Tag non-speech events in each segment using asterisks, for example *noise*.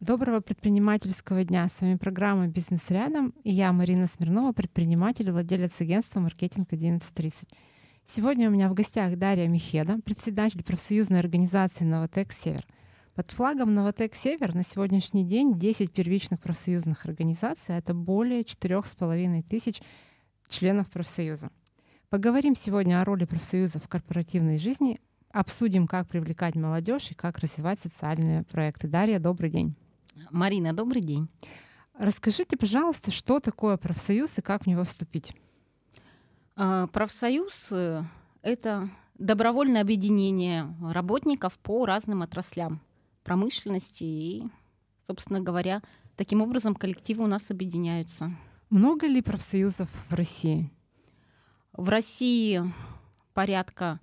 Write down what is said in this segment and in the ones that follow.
Доброго предпринимательского дня. С вами программа «Бизнес рядом» и я, Марина Смирнова, предприниматель и владелец агентства «Маркетинг 1130». Сегодня у меня в гостях Дарья Михеда, председатель профсоюзной организации «Новотек Север». Под флагом «Новотек Север» на сегодняшний день 10 первичных профсоюзных организаций, а это более 4,5 тысяч членов профсоюза. Поговорим сегодня о роли профсоюза в корпоративной жизни, обсудим, как привлекать молодежь и как развивать социальные проекты. Дарья, добрый день. Марина, добрый день. Расскажите, пожалуйста, что такое профсоюз и как в него вступить? А, профсоюз э, — это добровольное объединение работников по разным отраслям промышленности и, собственно говоря, таким образом коллективы у нас объединяются. Много ли профсоюзов в России? В России порядка,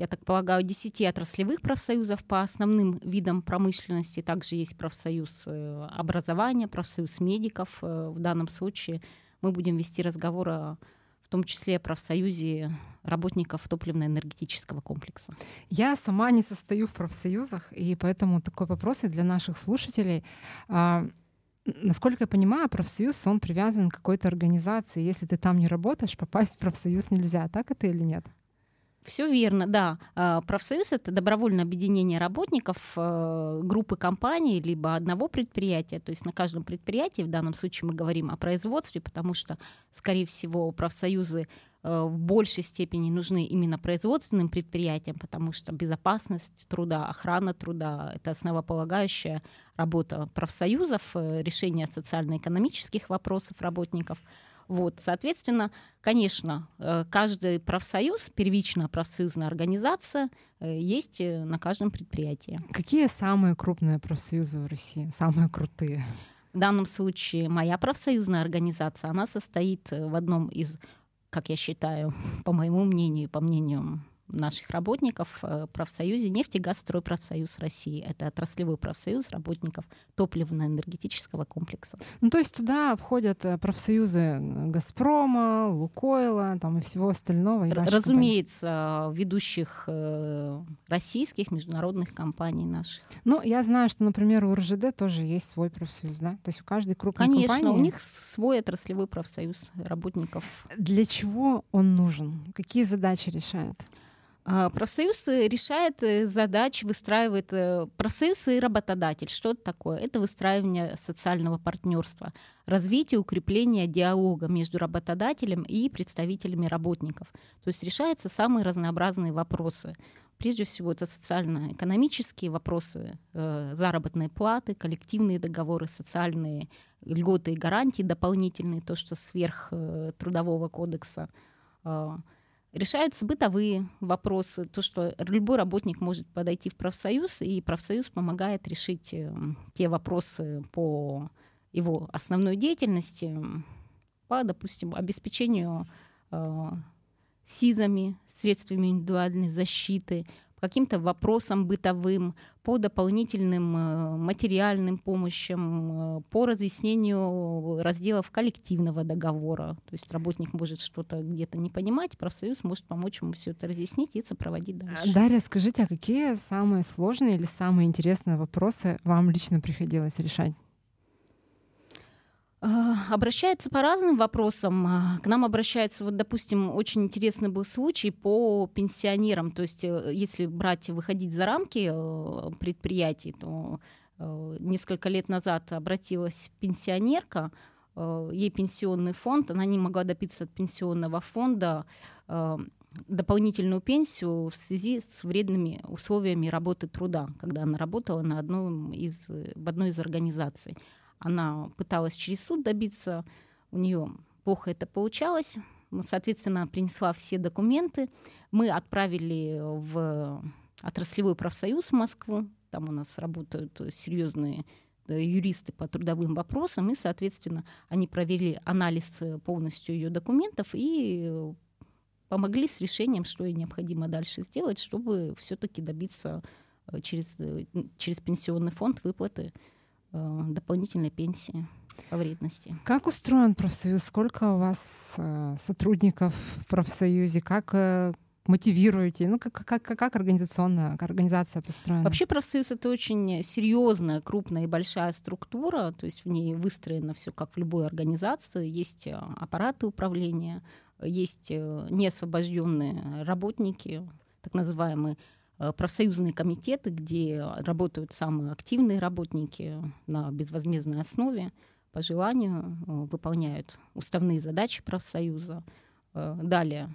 я так полагаю, 10 отраслевых профсоюзов по основным видам промышленности. Также есть профсоюз э, образования, профсоюз медиков. Э, в данном случае мы будем вести разговор о в том числе профсоюзе работников топливно-энергетического комплекса. Я сама не состою в профсоюзах, и поэтому такой вопрос и для наших слушателей. А, насколько я понимаю, профсоюз, он привязан к какой-то организации. Если ты там не работаешь, попасть в профсоюз нельзя. Так это или нет? Все верно, да. А, профсоюз это добровольное объединение работников э, группы компаний либо одного предприятия. То есть на каждом предприятии, в данном случае мы говорим о производстве, потому что, скорее всего, профсоюзы в большей степени нужны именно производственным предприятиям, потому что безопасность труда, охрана труда — это основополагающая работа профсоюзов, э, решение социально-экономических вопросов работников — вот, соответственно, конечно, э, каждый профсоюз, первичная профсоюзная организация э, есть э, на каждом предприятии. Какие самые крупные профсоюзы в России, самые крутые? В данном случае моя профсоюзная организация, она состоит в одном из, как я считаю, *laughs* по моему мнению, по мнению наших работников в профсоюзе нефтегазстрой профсоюз России. Это отраслевой профсоюз работников топливно-энергетического комплекса. Ну, то есть туда входят э, профсоюзы Газпрома, Лукойла там и всего остального. И Разумеется, компании. ведущих э, российских международных компаний наших. Ну, я знаю, что, например, у РЖД тоже есть свой профсоюз, да? То есть у каждой крупной Конечно, компании... Конечно, у них свой отраслевой профсоюз работников. Для чего он нужен? Какие задачи решает? А, профсоюз э, решает э, задачи, выстраивает э, профсоюз и работодатель. Что это такое? Это выстраивание социального партнерства, развитие, укрепление диалога между работодателем и представителями работников. То есть решаются самые разнообразные вопросы. Прежде всего, это социально-экономические вопросы, заработные платы, коллективные договоры, социальные льготы и гарантии дополнительные, то, что сверх трудового кодекса а, решаются бытовые вопросы, то, что любой работник может подойти в профсоюз, и профсоюз помогает решить э, те вопросы по его основной деятельности, по, допустим, обеспечению э, СИЗами, средствами индивидуальной защиты, каким-то вопросам бытовым, по дополнительным э, материальным помощям, э, по разъяснению разделов коллективного договора. То есть работник может что-то где-то не понимать, профсоюз может помочь ему все это разъяснить и сопроводить дальше. Дарья, скажите, а какие самые сложные или самые интересные вопросы вам лично приходилось решать? Э, обращаются по разным вопросам. Э, к нам обращается, вот, допустим, очень интересный был случай по пенсионерам. То есть, э, если брать, выходить за рамки предприятий, то несколько лет назад обратилась пенсионерка, ей пенсионный фонд, она не могла добиться от пенсионного фонда дополнительную пенсию в связи с вредными условиями работы труда, когда она работала на одном из, в одной из организаций. Она пыталась через суд добиться, у нее плохо это получалось. Соответственно, принесла все документы. Мы отправили в отраслевой профсоюз в Москву. Там у нас работают серьезные юристы по трудовым вопросам, и, соответственно, они провели анализ полностью ее документов и помогли с решением, что ей необходимо дальше сделать, чтобы все-таки добиться э, через, э, через пенсионный фонд выплаты дополнительной пенсии по вредности. Как устроен профсоюз? Сколько у вас э, сотрудников в профсоюзе? Как, э, мотивируете? Ну, как, как, как организационная как организация построена? Вообще профсоюз — это очень серьезная, крупная и большая структура, то есть в ней выстроено все как в любой организации. Есть э, аппараты управления, есть э, неосвобожденные работники, так называемые э, профсоюзные комитеты, где работают самые активные работники на безвозмездной основе, по желанию выполняют уставные задачи профсоюза. Далее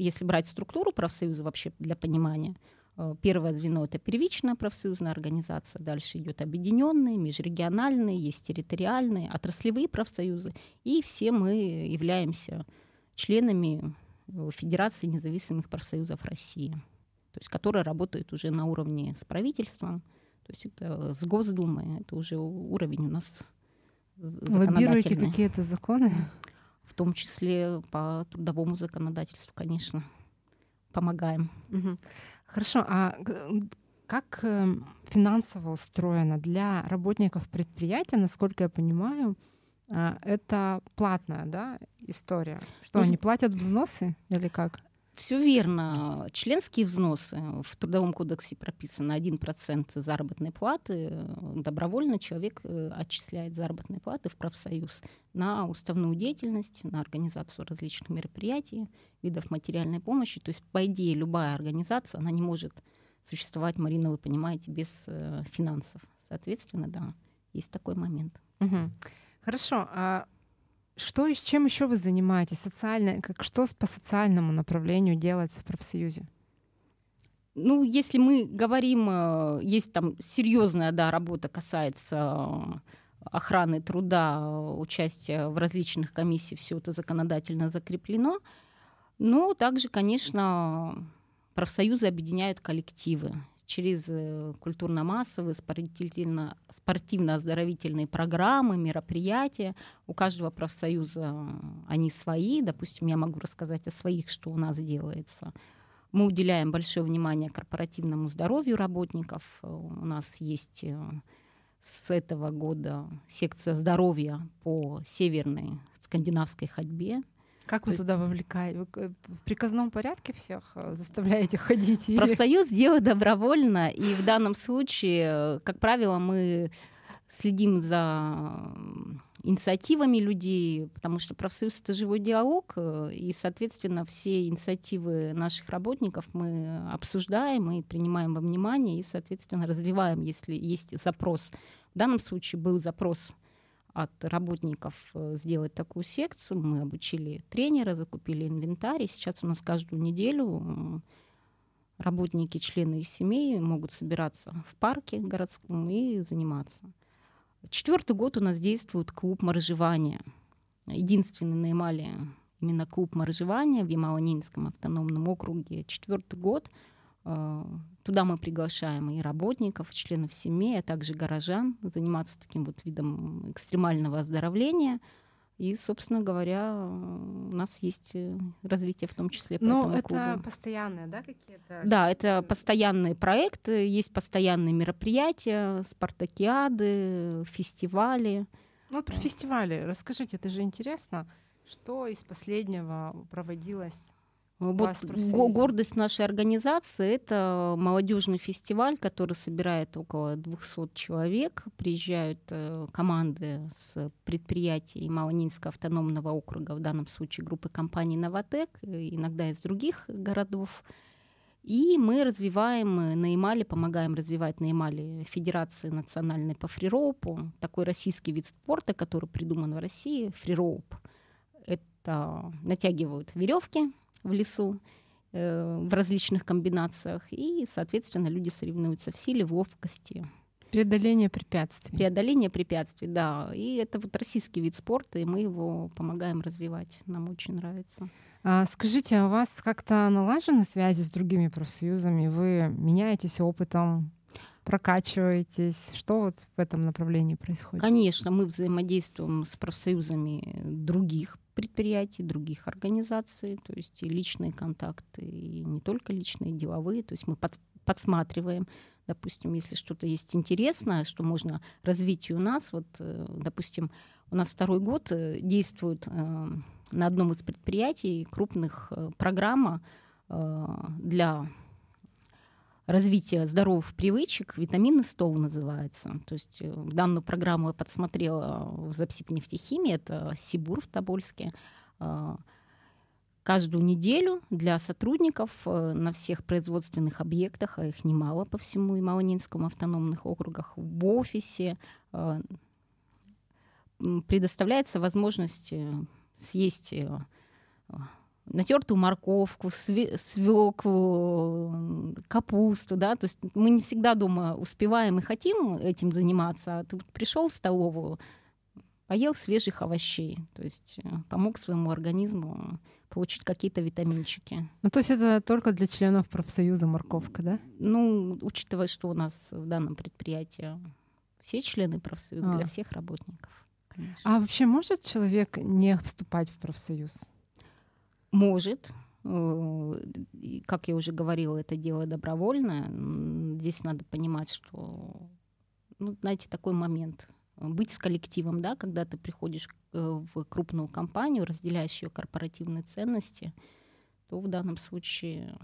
если брать структуру профсоюза вообще для понимания, э, первое звено это первичная профсоюзная организация, дальше идет объединенные, межрегиональные, есть территориальные, отраслевые профсоюзы, и все мы являемся членами э, Федерации независимых профсоюзов России, то есть которая работает уже на уровне с правительством, то есть это с Госдумой, это уже уровень у нас Лоббируете какие-то законы? в том числе по трудовому законодательству, конечно, помогаем. Угу. Хорошо, а как эм, финансово устроено для работников предприятия, насколько я понимаю, а, это платная да, история? Что ну, они платят взносы или как? Все верно. Членские взносы в Трудовом кодексе прописано 1% заработной платы. Добровольно человек э, отчисляет заработные платы в профсоюз на уставную деятельность, на организацию различных мероприятий, видов материальной помощи. То есть, по идее, любая организация, она не может существовать, Марина, вы понимаете, без э, финансов. Соответственно, да, есть такой момент. Угу. Хорошо. А что, и чем еще вы занимаетесь? Социально, как, что по социальному направлению делается в профсоюзе? Ну, если мы говорим, э, есть там серьезная да, работа касается э, охраны труда, участия в различных комиссиях, все это законодательно закреплено. Но также, конечно, профсоюзы объединяют коллективы через э, культурно-массовые, спортивно-оздоровительные программы, мероприятия. У каждого профсоюза они свои. Допустим, я могу рассказать о своих, что у нас делается. Мы уделяем большое внимание корпоративному здоровью работников. У нас есть э, с этого года секция здоровья по северной скандинавской ходьбе. Как вы туда вовлекаете? Вы в приказном порядке всех э, заставляете *laughs* ходить? Профсоюз делает добровольно, и в данном случае, как правило, мы следим за инициативами людей, потому что профсоюз — это живой диалог, э, и, соответственно, все инициативы наших работников мы обсуждаем и принимаем во внимание, и, соответственно, развиваем, если есть запрос. В данном случае был запрос от работников э, сделать такую секцию. Мы обучили тренера, закупили инвентарь. И сейчас у нас каждую неделю работники, члены их семей могут собираться в парке городском и заниматься. Четвертый год у нас действует клуб моржевания. Единственный на Ямале именно клуб моржевания в Ямало-Ненецком автономном округе. Четвертый год — туда мы приглашаем и работников, и членов семей, а также горожан заниматься таким вот видом экстремального оздоровления. И, собственно говоря, у нас есть э, развитие в том числе по Но этому это клубу. постоянные, да, какие-то? Да, это постоянные проекты, есть постоянные мероприятия, спартакиады, фестивали. Ну, про фестивали расскажите, это же интересно. Что из последнего проводилось вот гордость нашей организации — это молодежный фестиваль, который собирает около 200 человек. Приезжают э, команды с предприятий Малонинского автономного округа, в данном случае группы компаний «Новотек», иногда из других городов. И мы развиваем на Ямале, помогаем развивать на Ямале Федерации национальной по фрироупу, такой российский вид спорта, который придуман в России, фрироуп. Это натягивают веревки в лесу э, в различных комбинациях. И, соответственно, люди соревнуются в силе, в ловкости. Преодоление препятствий. Преодоление препятствий, да. И это вот российский вид спорта, и мы его помогаем развивать. Нам очень нравится. А скажите, а у вас как-то налажены связи с другими профсоюзами? Вы меняетесь опытом, прокачиваетесь? Что вот в этом направлении происходит? Конечно, мы взаимодействуем с профсоюзами других предприятий, других организаций, то есть и личные контакты, и не только личные, деловые. То есть мы под, подсматриваем, допустим, если что-то есть интересное, что можно развить и у нас. Вот, э, допустим, у нас второй год э, действует э, на одном из предприятий крупных программа для развития здоровых привычек «Витаминный стол» называется. То есть данную программу я подсмотрела в Запсибнефтехимии, это Сибур в Тобольске каждую неделю для сотрудников э, на всех производственных объектах, а их немало по всему и Малонинскому автономных округах, в офисе э, предоставляется возможность э, съесть натертую морковку, свеклу, капусту, да, то есть мы не всегда дома успеваем и хотим этим заниматься, а ты пришел в столовую, поел свежих овощей, то есть помог своему организму получить какие-то витаминчики. Ну, то есть это только для членов профсоюза морковка, да? Ну, учитывая, что у нас в данном предприятии все члены профсоюза, а. для всех работников. Конечно. А вообще может человек не вступать в профсоюз? Может. Э, как я уже говорила, это дело добровольное. Здесь надо понимать, что, ну, знаете, такой момент — быть с коллективом, да, когда ты приходишь э, в крупную компанию, разделяешь ее корпоративные ценности, то в данном случае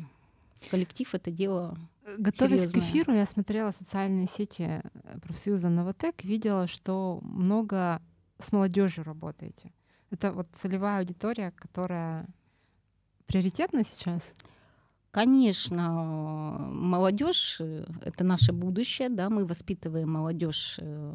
коллектив это дело Готовясь серьезное. к эфиру, я смотрела социальные сети э, профсоюза Новотек, видела, что много с молодежью работаете. Это вот целевая аудитория, которая приоритетна сейчас? Конечно, молодежь э, — это наше будущее, да, мы воспитываем молодежь э,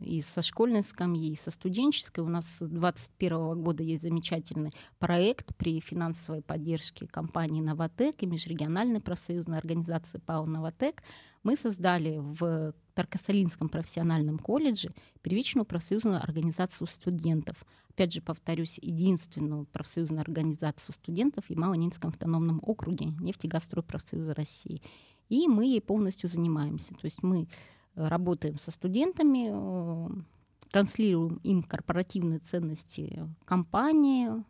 и со школьной скамьи, и со студенческой. У нас с 2021 года есть замечательный проект при финансовой поддержке компании «Новотек» и межрегиональной профсоюзной организации ПАО «Новотек». Мы создали в Таркасалинском профессиональном колледже первичную профсоюзную организацию студентов — опять же, повторюсь, единственную профсоюзную организацию студентов в Ямало-Ненецком автономном округе нефтегазстрой профсоюза России. И мы ей полностью занимаемся. То есть мы э, работаем со студентами, э, транслируем им корпоративные ценности компании,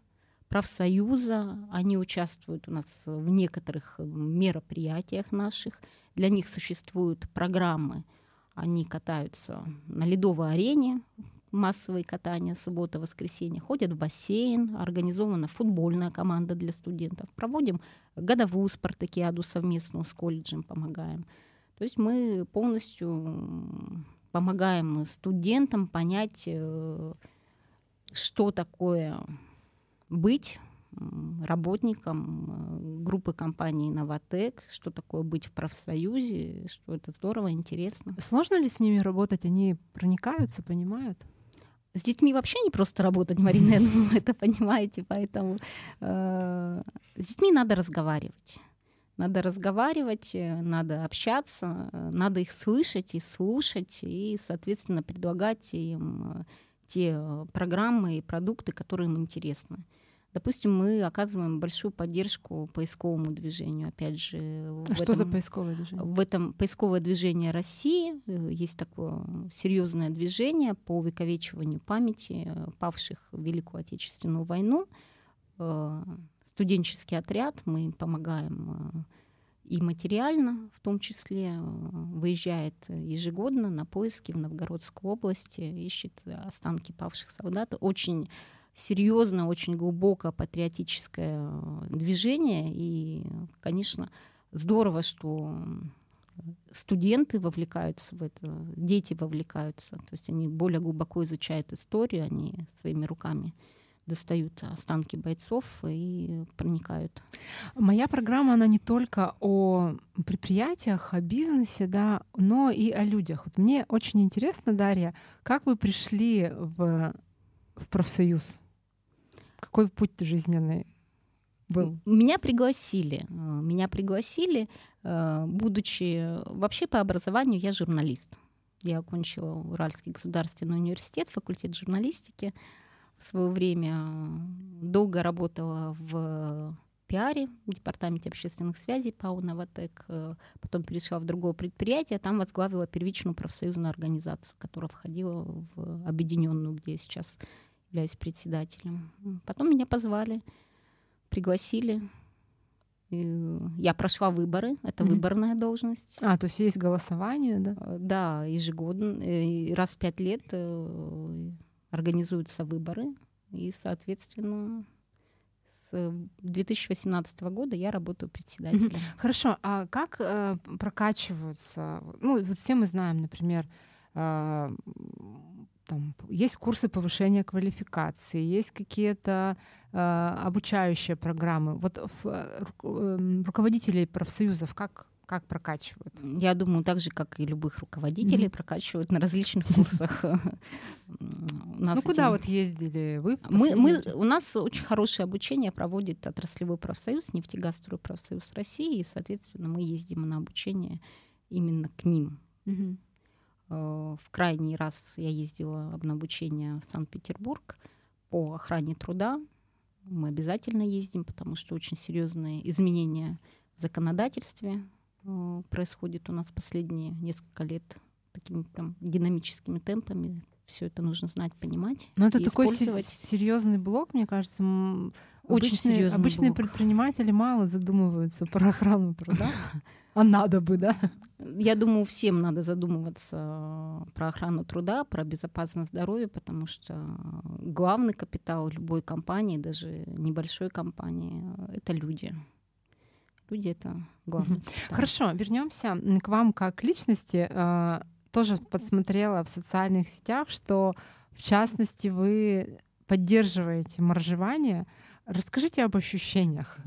профсоюза. Они участвуют у нас в некоторых мероприятиях наших. Для них существуют программы. Они катаются на ледовой арене, массовые катания суббота, воскресенье, ходят в бассейн, организована футбольная команда для студентов, проводим годовую спартакиаду совместно с колледжем, помогаем. То есть мы полностью помогаем студентам понять, э, что такое быть работником э, группы компании «Новотек», что такое быть в профсоюзе, что это здорово, интересно. Сложно ли с ними работать? Они проникаются, понимают? С детьми вообще не просто работать, Марина, вы это понимаете, поэтому э, с детьми надо разговаривать. Надо разговаривать, э, надо общаться, надо их слышать и слушать, и, соответственно, предлагать им те программы и продукты, которые им интересны. Допустим, мы оказываем большую поддержку поисковому движению. Опять же, а что этом, за поисковое движение? В этом поисковое движение России э, есть такое серьезное движение по увековечиванию памяти э, павших в Великую Отечественную войну. Э, студенческий отряд, мы помогаем и материально, в том числе, выезжает ежегодно на поиски в Новгородскую область, ищет останки павших солдат. Очень серьезное, очень глубокое патриотическое э, движение. И, конечно, здорово, что студенты вовлекаются в это, дети вовлекаются. То есть они более глубоко изучают историю, они своими руками достают останки бойцов и проникают. Моя программа, она не только о предприятиях, о бизнесе, да, но и о людях. Вот мне очень интересно, Дарья, как вы пришли в, в профсоюз? Какой путь жизненный был? Меня пригласили. Э, меня пригласили, э, будучи вообще по образованию я журналист. Я окончила Уральский государственный университет, факультет журналистики. В свое время долго работала в пиаре, в департаменте общественных связей ПАО «Новотек». Э, потом перешла в другое предприятие, там возглавила первичную профсоюзную организацию, которая входила в объединенную, где я сейчас являюсь председателем. Потом меня позвали, пригласили. И я прошла выборы, это mm-hmm. выборная должность. А, то есть есть голосование, да? Э, да, ежегодно, э, раз в пять лет организуются выборы, и, соответственно, 2018 года я работаю председателем. Хорошо, а как э, прокачиваются? Ну, вот все мы знаем, например, э, там, есть курсы повышения квалификации, есть какие-то э, обучающие программы. Вот в, э, эм, руководителей профсоюзов как как прокачивают? Я думаю, так же, как и любых руководителей, mm-hmm. прокачивают на различных курсах. Ну, куда вот ездили вы? Мы, мы, у нас очень хорошее обучение проводит отраслевой профсоюз, нефтегазовый профсоюз России, и, соответственно, мы ездим на обучение именно к ним. В крайний раз я ездила на обучение в Санкт-Петербург по охране труда. Мы обязательно ездим, потому что очень серьезные изменения в законодательстве Э, происходит у нас последние несколько лет такими там динамическими темпами. Все это нужно знать, понимать. Но это такой серьезный блок, мне кажется. Очень обычные, серьезный Обычные блок. предприниматели мало задумываются про охрану труда. *laughs* А надо бы, да? Я думаю, всем надо задумываться про охрану труда, про безопасность здоровья, потому что главный капитал любой компании, даже небольшой компании, это люди люди это главное. Да. Хорошо, вернемся к вам как личности. А, тоже подсмотрела в социальных сетях, что в частности вы поддерживаете моржевание. Расскажите об ощущениях.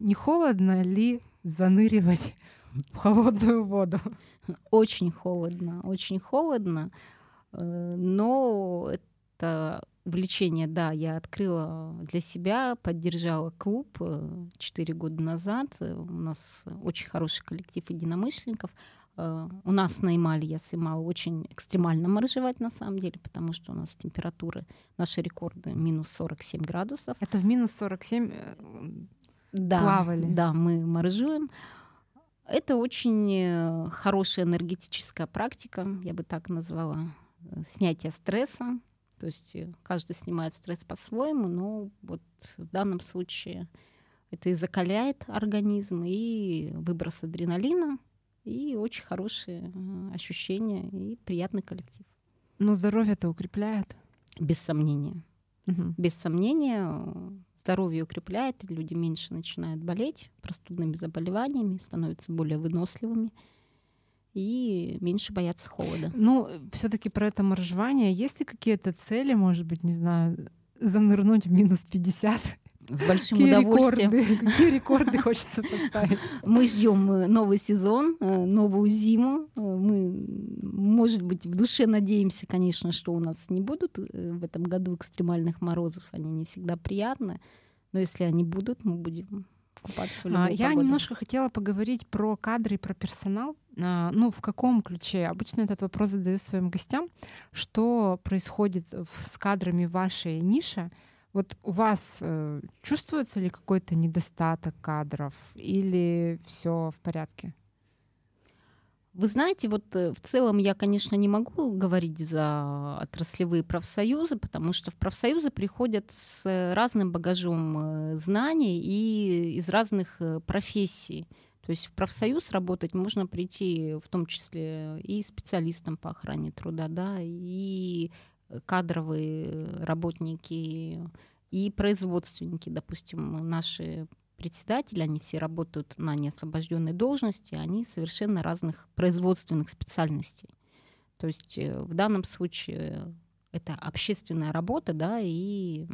Не холодно ли заныривать в холодную воду? Очень холодно, очень холодно, э, но это увлечение, да, я открыла для себя, поддержала клуб э, четыре года назад. У нас очень хороший коллектив единомышленников. Э, у нас на Ямале я снимала очень экстремально моржевать на самом деле, потому что у нас температуры, наши рекорды минус 47 градусов. Это в минус 47 э, да, плавали? Да, мы моржуем. Это очень хорошая энергетическая практика, я бы так назвала, снятие стресса, то есть э, каждый снимает стресс по-своему, но вот в данном случае это и закаляет организм, и выброс адреналина, и очень хорошие э, ощущения, и приятный коллектив. Но здоровье это укрепляет? Без сомнения. Угу. Без сомнения здоровье укрепляет, люди меньше начинают болеть простудными заболеваниями, становятся более выносливыми и меньше бояться холода. Ну, все-таки про это моржевание. Есть ли какие-то цели, может быть, не знаю, занырнуть в минус 50? С большим Какие удовольствием. Рекорды? Какие рекорды хочется поставить? *laughs* Мы ждем э, новый сезон, э, новую зиму. Э, мы, может быть, в душе надеемся, конечно, что у нас не будут в этом году экстремальных морозов. Они не всегда приятны. Но если они будут, мы будем купаться в а, Я погоду. немножко хотела поговорить про кадры и про персонал. А, ну, в каком ключе? Обычно этот вопрос задаю своим гостям. Что происходит с кадрами вашей ниши? Вот у вас э, чувствуется ли какой-то недостаток кадров или все в порядке? Вы знаете, вот э, в целом я, конечно, не могу говорить за отраслевые профсоюзы, потому что в профсоюзы приходят с разным багажом э, знаний и из разных э, профессий. То есть в профсоюз работать можно прийти в том числе и специалистам по охране труда, да, и кадровые работники, и производственники, допустим, наши председатели, они все работают на неосвобожденной должности, они совершенно разных производственных специальностей. То есть э, в данном случае это общественная работа, да, и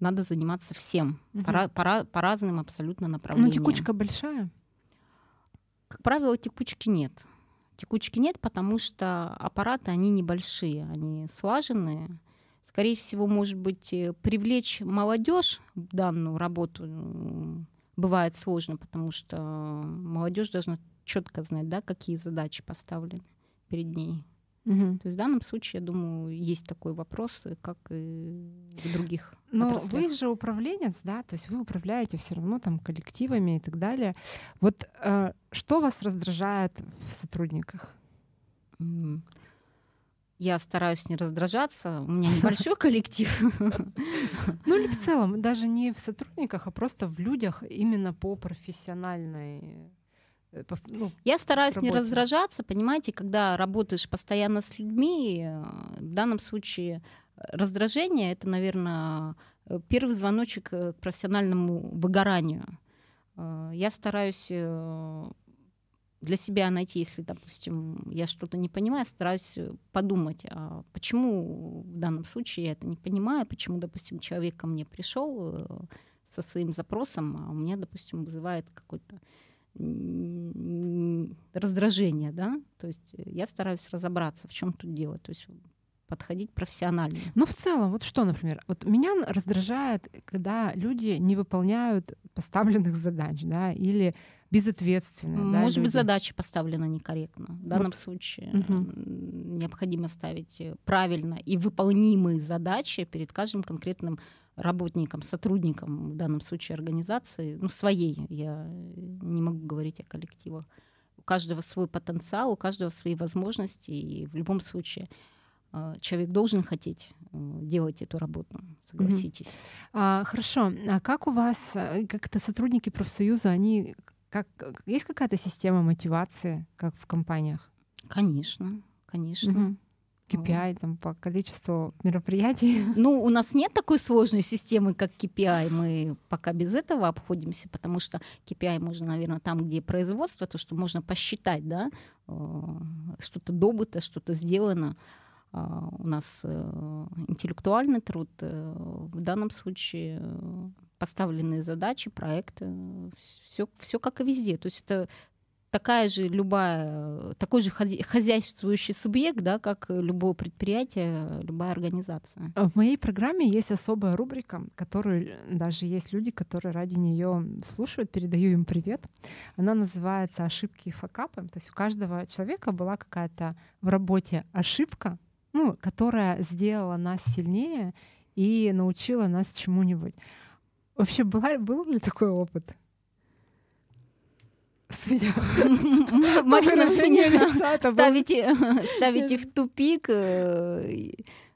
надо заниматься всем угу. по, по, по разным абсолютно ну, направлениям. Ну, текучка большая? Как правило, текучки нет. Текучки нет, потому что аппараты, они небольшие, они слаженные, скорее всего, может быть, э, привлечь молодежь в данную работу бывает сложно, потому что молодежь должна четко знать, да, какие задачи поставлены перед ней. Угу. То есть в данном случае, я думаю, есть такой вопрос, э, как и в других. Но отраслях. вы же управленец, да, то есть вы управляете все равно там коллективами и так далее. Вот э, что вас раздражает в сотрудниках? Я стараюсь не раздражаться. У меня небольшой коллектив. *laughs* Ну или в целом, даже не в сотрудниках, а просто в людях именно по профессиональной э, ну, я стараюсь не раздражаться, понимаете, когда работаешь постоянно с людьми, э, в данном случае раздражение это, наверное, первый звоночек к профессиональному выгоранию. Я стараюсь для себя найти, если, допустим, я что-то не понимаю, стараюсь подумать, а почему в данном случае я это не понимаю, почему, допустим, человек ко мне пришел со своим запросом, а у меня, допустим, вызывает какой-то раздражение, да, то есть я стараюсь разобраться, в чем тут дело, то есть подходить профессионально. Ну, в целом, вот что, например, вот меня раздражает, когда люди не выполняют поставленных задач, да, или безответственно. Может да, быть, задача поставлена некорректно. В данном вот. случае угу. необходимо ставить правильно и выполнимые задачи перед каждым конкретным работникам, сотрудникам, в данном случае организации, ну, своей, я не могу говорить о коллективах. У каждого свой потенциал, у каждого свои возможности, и в любом случае э, человек должен хотеть э, делать эту работу, согласитесь. Mm-hmm. А, хорошо. А как у вас, э, как-то сотрудники профсоюза, они как есть какая-то система мотивации, как в компаниях? Конечно, конечно. Mm-hmm. KPI там, по количеству мероприятий? *laughs* Ну, у нас нет такой сложной системы, как KPI. Мы пока без этого обходимся, потому что KPI можно, наверное, там, где производство, то, что можно посчитать, да, э, что-то добыто, что-то сделано. А, у нас э, интеллектуальный труд. Э, в данном случае поставленные задачи, проекты, все, все как и везде. То есть это такая же любая, такой же хозяйствующий субъект, да, как любое предприятие, любая организация. В моей программе есть особая рубрика, которую даже есть люди, которые ради нее слушают, передаю им привет. Она называется «Ошибки и факапы». То есть у каждого человека была какая-то в работе ошибка, ну, которая сделала нас сильнее и научила нас чему-нибудь. Вообще, была, был ли такой опыт? Судя *laughs* Марина, ставите, *laughs* ставите в тупик.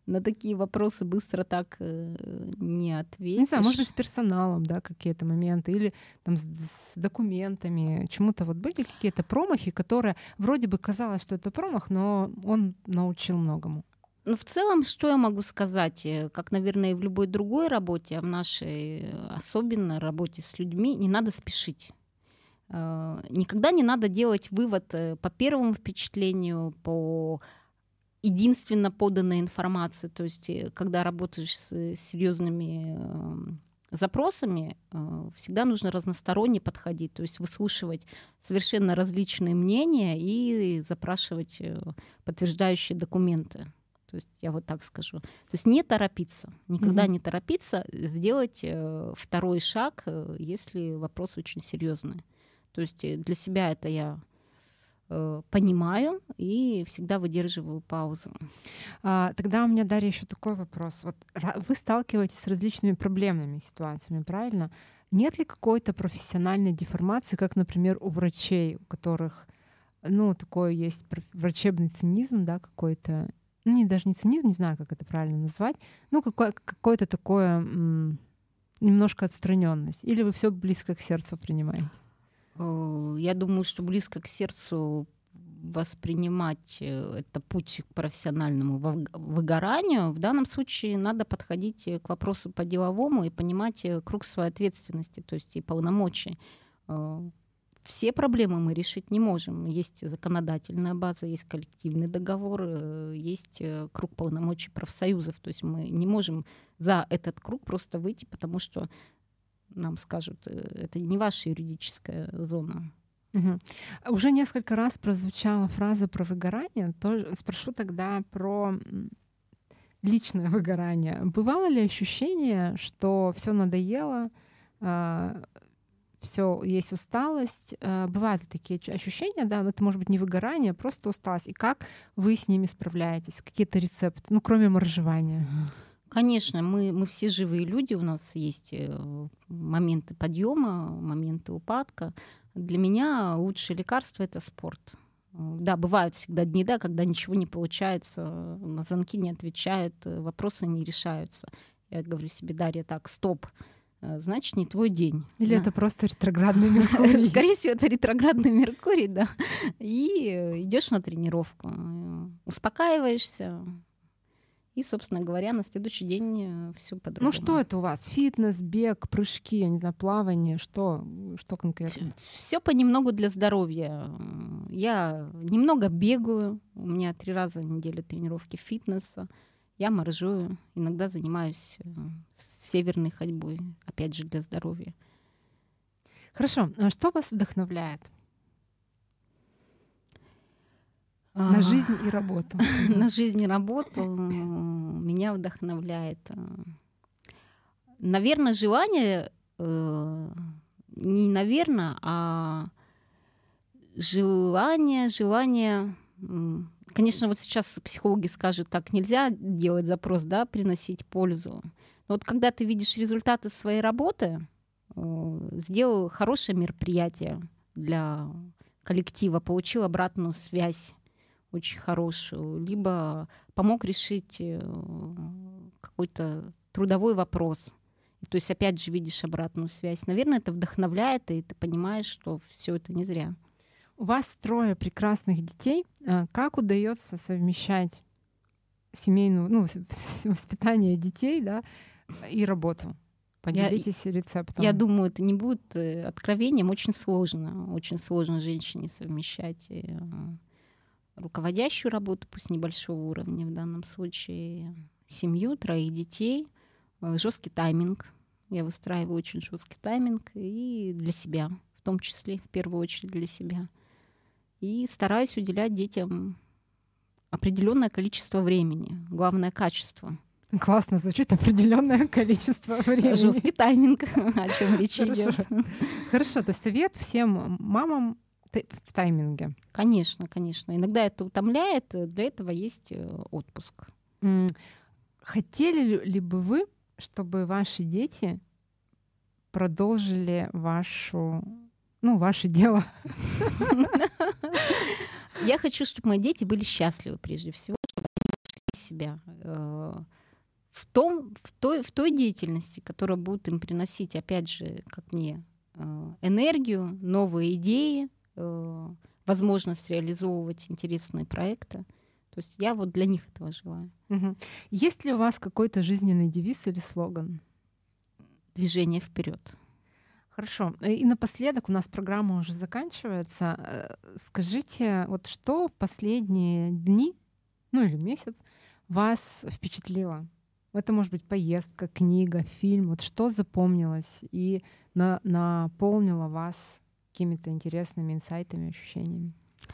Э, на такие вопросы быстро так э, не ответишь. Не знаю, может быть, с персоналом, да, какие-то моменты, или там с, с документами, чему-то вот были какие-то промахи, которые вроде бы казалось, что это промах, но он научил многому. Ну, в целом, что я могу сказать? Э, как, наверное, и в любой другой работе, а в нашей особенно работе с людьми, не надо спешить. Э, никогда не надо делать вывод э, по первому впечатлению, по единственно поданной информации. То есть, э, когда работаешь с серьезными эм, запросами, всегда нужно разносторонне подходить, то есть выслушивать совершенно различные мнения и запрашивать подтверждающие документы. То есть я вот так скажу. То есть не торопиться, никогда mm-hmm. не торопиться сделать второй шаг, если вопрос очень серьезный. То есть э, для себя это я э, понимаю и всегда выдерживаю паузу. А, тогда у меня, Дарья, еще такой вопрос. Вот вы сталкиваетесь с различными проблемными ситуациями, правильно? Нет ли какой-то профессиональной деформации, как, например, у врачей, у которых, ну, такой есть врачебный цинизм, да, какой-то, ну, не даже не цинизм, не знаю, как это правильно назвать, ну, какое, какое-то такое немножко отстраненность, или вы все близко к сердцу принимаете? Э, я думаю, что близко к сердцу воспринимать э, это путь к профессиональному выгоранию, в данном случае надо подходить к вопросу по-деловому и понимать э, круг своей ответственности, то есть и полномочий. Все проблемы мы решить не можем. Есть законодательная база, есть коллективный договор, есть круг полномочий профсоюзов. То есть мы не можем за этот круг просто выйти, потому что нам скажут, э, это не ваша юридическая зона. Угу. Уже несколько раз прозвучала фраза про выгорание. Тоже спрошу тогда про личное выгорание. Бывало ли ощущение, что все надоело, а, все есть усталость? А, бывают ли такие ощущения, да, но это может быть не выгорание, а просто усталость. И как вы с ними справляетесь? Какие-то рецепты, ну, кроме моржевания? Конечно, мы, мы все живые люди, у нас есть э, моменты подъема, моменты упадка. Для меня лучшее лекарство это спорт. Да, бывают всегда дни, да, когда ничего не получается, на звонки не отвечают, вопросы не решаются. Я говорю себе, Дарья, так, стоп, э, значит, не твой день. Или да. это просто ретроградный *laughs* Меркурий? Скорее всего, это ретроградный Меркурий, да. И идешь на тренировку, успокаиваешься, И, собственно говоря, на следующий день все по-другому. Ну что это у вас? Фитнес, бег, прыжки, я не знаю, плавание, что, что конкретно? Все понемногу для здоровья. Я немного бегаю, у меня три раза в неделю тренировки фитнеса. Я моржую, иногда занимаюсь э, северной ходьбой, опять же, для здоровья. Хорошо. А что вас вдохновляет? На жизнь и работу. *laughs* На жизнь и работу меня вдохновляет. Э, наверное, желание, э, не наверное, а желание, желание Конечно, вот сейчас психологи скажут, так нельзя делать запрос, да, приносить пользу. Но вот когда ты видишь результаты своей работы, сделал хорошее мероприятие для коллектива, получил обратную связь очень хорошую, либо помог решить э, какой-то трудовой вопрос. То есть, опять же, видишь обратную связь. Наверное, это вдохновляет, и ты понимаешь, что все это не зря. У вас трое прекрасных детей. А как удается совмещать семейную, ну, воспитание детей, да, и работу? Поделитесь я, рецептом. Я думаю, это не будет э, откровением. Очень сложно. Очень сложно женщине совмещать э, руководящую работу, пусть небольшого уровня в данном случае, семью, троих детей, э, жесткий тайминг. Я выстраиваю очень жесткий тайминг и для себя, в том числе, в первую очередь для себя и стараюсь уделять детям определенное количество времени, главное качество. Классно звучит определенное *laughs* количество времени. Жесткий тайминг, *laughs* о чем речь идет. Хорошо, то есть совет всем мамам в тайминге. Конечно, конечно. Иногда это утомляет, для этого есть э, отпуск. Хотели ли бы вы, чтобы ваши дети продолжили вашу ну, ваше дело. Я хочу, чтобы мои дети были счастливы прежде всего, чтобы они нашли себя э, в, том, в, той, в той деятельности, которая будет им приносить, опять же, как мне, э, энергию, новые идеи, э, возможность реализовывать интересные проекты. То есть я вот для них этого желаю. Угу. Есть ли у вас какой-то жизненный девиз или слоган? Движение вперед. Хорошо. Э, и напоследок, у нас программа уже заканчивается. Э, скажите, вот что в последние дни, ну или месяц, вас впечатлило? Это может быть поездка, книга, фильм. Вот что запомнилось и на, наполнило вас какими-то интересными инсайтами, ощущениями?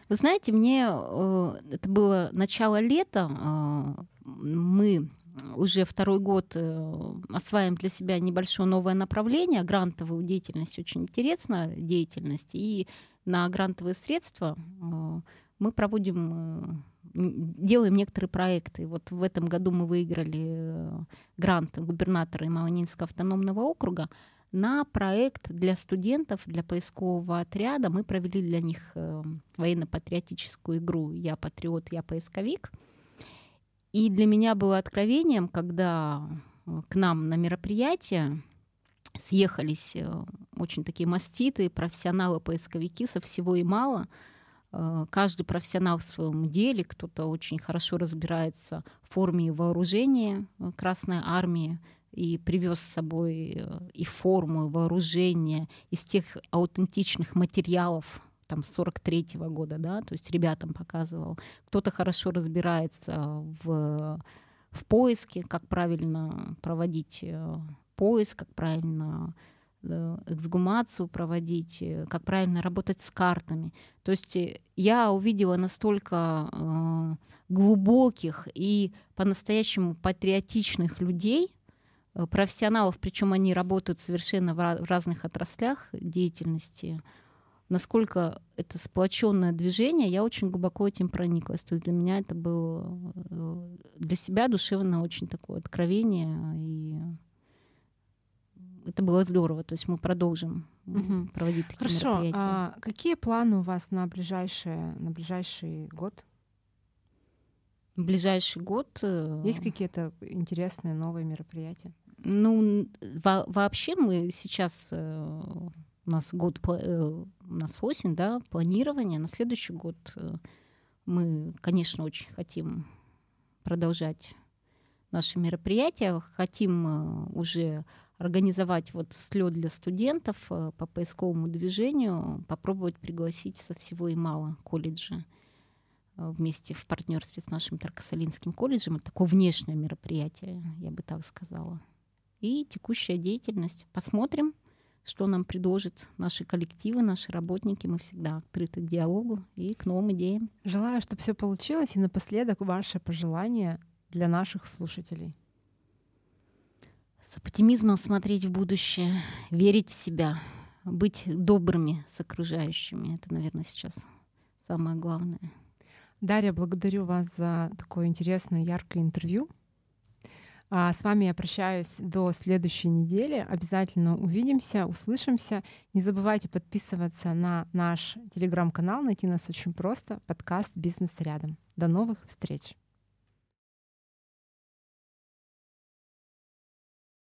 Вы знаете, мне э, это было начало лета. Э, мы уже второй год э, осваиваем для себя небольшое новое направление. Грантовую деятельность очень интересна, деятельность. И на грантовые средства мы проводим делаем некоторые проекты. Вот в этом году мы выиграли грант губернатора Ималанинского автономного округа на проект для студентов, для поискового отряда. Мы провели для них военно-патриотическую игру «Я патриот, я поисковик». И для меня было откровением, когда э, к нам на мероприятие съехались э, очень такие маститы, профессионалы-поисковики со всего и мало. Э, каждый профессионал в своем деле, кто-то очень хорошо разбирается в форме и вооружении Красной Армии, и привез с собой и форму, и вооружение из тех аутентичных материалов, там 43-го года, да, то есть ребятам показывал. Кто-то хорошо разбирается в, в поиске, как правильно проводить э, поиск, как правильно э, эксгумацию проводить, э, как правильно работать с картами. То есть я увидела настолько э, глубоких и по-настоящему патриотичных людей, профессионалов, причем они работают совершенно в разных отраслях деятельности, насколько это сплоченное движение, я очень глубоко этим прониклась. То есть для меня это было э, для себя душевно очень такое откровение, и это было здорово. То есть мы продолжим угу. проводить такие Хорошо. мероприятия. А какие планы у вас на ближайший, на ближайший год? ближайший год. Э, Есть какие-то интересные новые мероприятия? Ну, во- вообще мы сейчас э, у нас год, э, у нас осень, да, планирование. На следующий год э, мы, конечно, очень хотим продолжать наши мероприятия. Хотим э, уже организовать вот слет для студентов э, по поисковому движению, попробовать пригласить со всего и мало колледжа э, вместе в партнерстве с нашим Таркасалинским колледжем. Это такое внешнее мероприятие, я бы так сказала. И текущая деятельность. Посмотрим, что нам предложат наши коллективы, наши работники. Мы всегда открыты к диалогу и к новым идеям. Желаю, чтобы все получилось. И напоследок ваше пожелание для наших слушателей. С оптимизмом смотреть в будущее, верить в себя, быть добрыми с окружающими. Это, наверное, сейчас самое главное. Дарья, благодарю вас за такое интересное, яркое интервью. А с вами я прощаюсь до следующей недели. Обязательно увидимся, услышимся. Не забывайте подписываться на наш телеграм-канал. Найти нас очень просто. Подкаст «Бизнес рядом». До новых встреч!